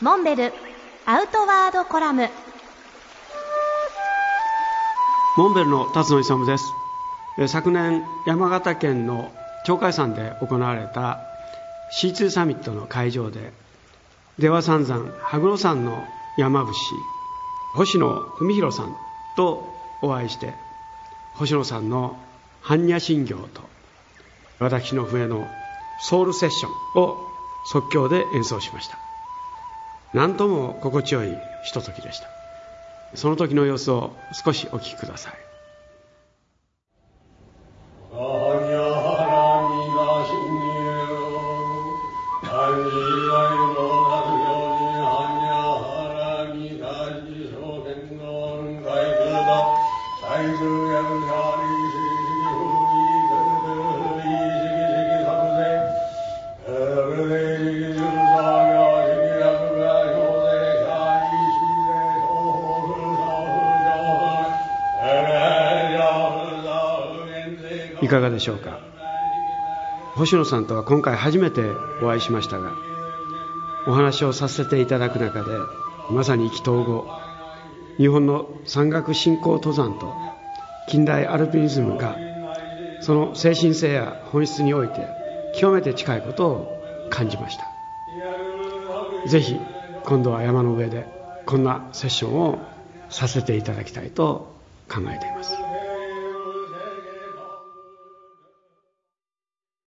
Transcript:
モンベルアウトワードコラム。モンベルの辰野勇です。昨年山形県の鳥海山で行われた C2 サミットの会場で出羽三山羽黒山の山伏星野文弘さんとお会いして星野さんの般若心経と私の笛のソウルセッションを即興で演奏しました。何とも心地よいひとときでした。その時の様子を少しお聞きください。いかがでしょうか？星野さんとは今回初めてお会いしましたがお話をさせていただく中でまさに意気投合。日本の山岳信仰登山と近代アルピニズムがその精神性や本質において極めて近いことを感じました。ぜひ今度は山の上でこんなセッションをさせていただきたいと考えています。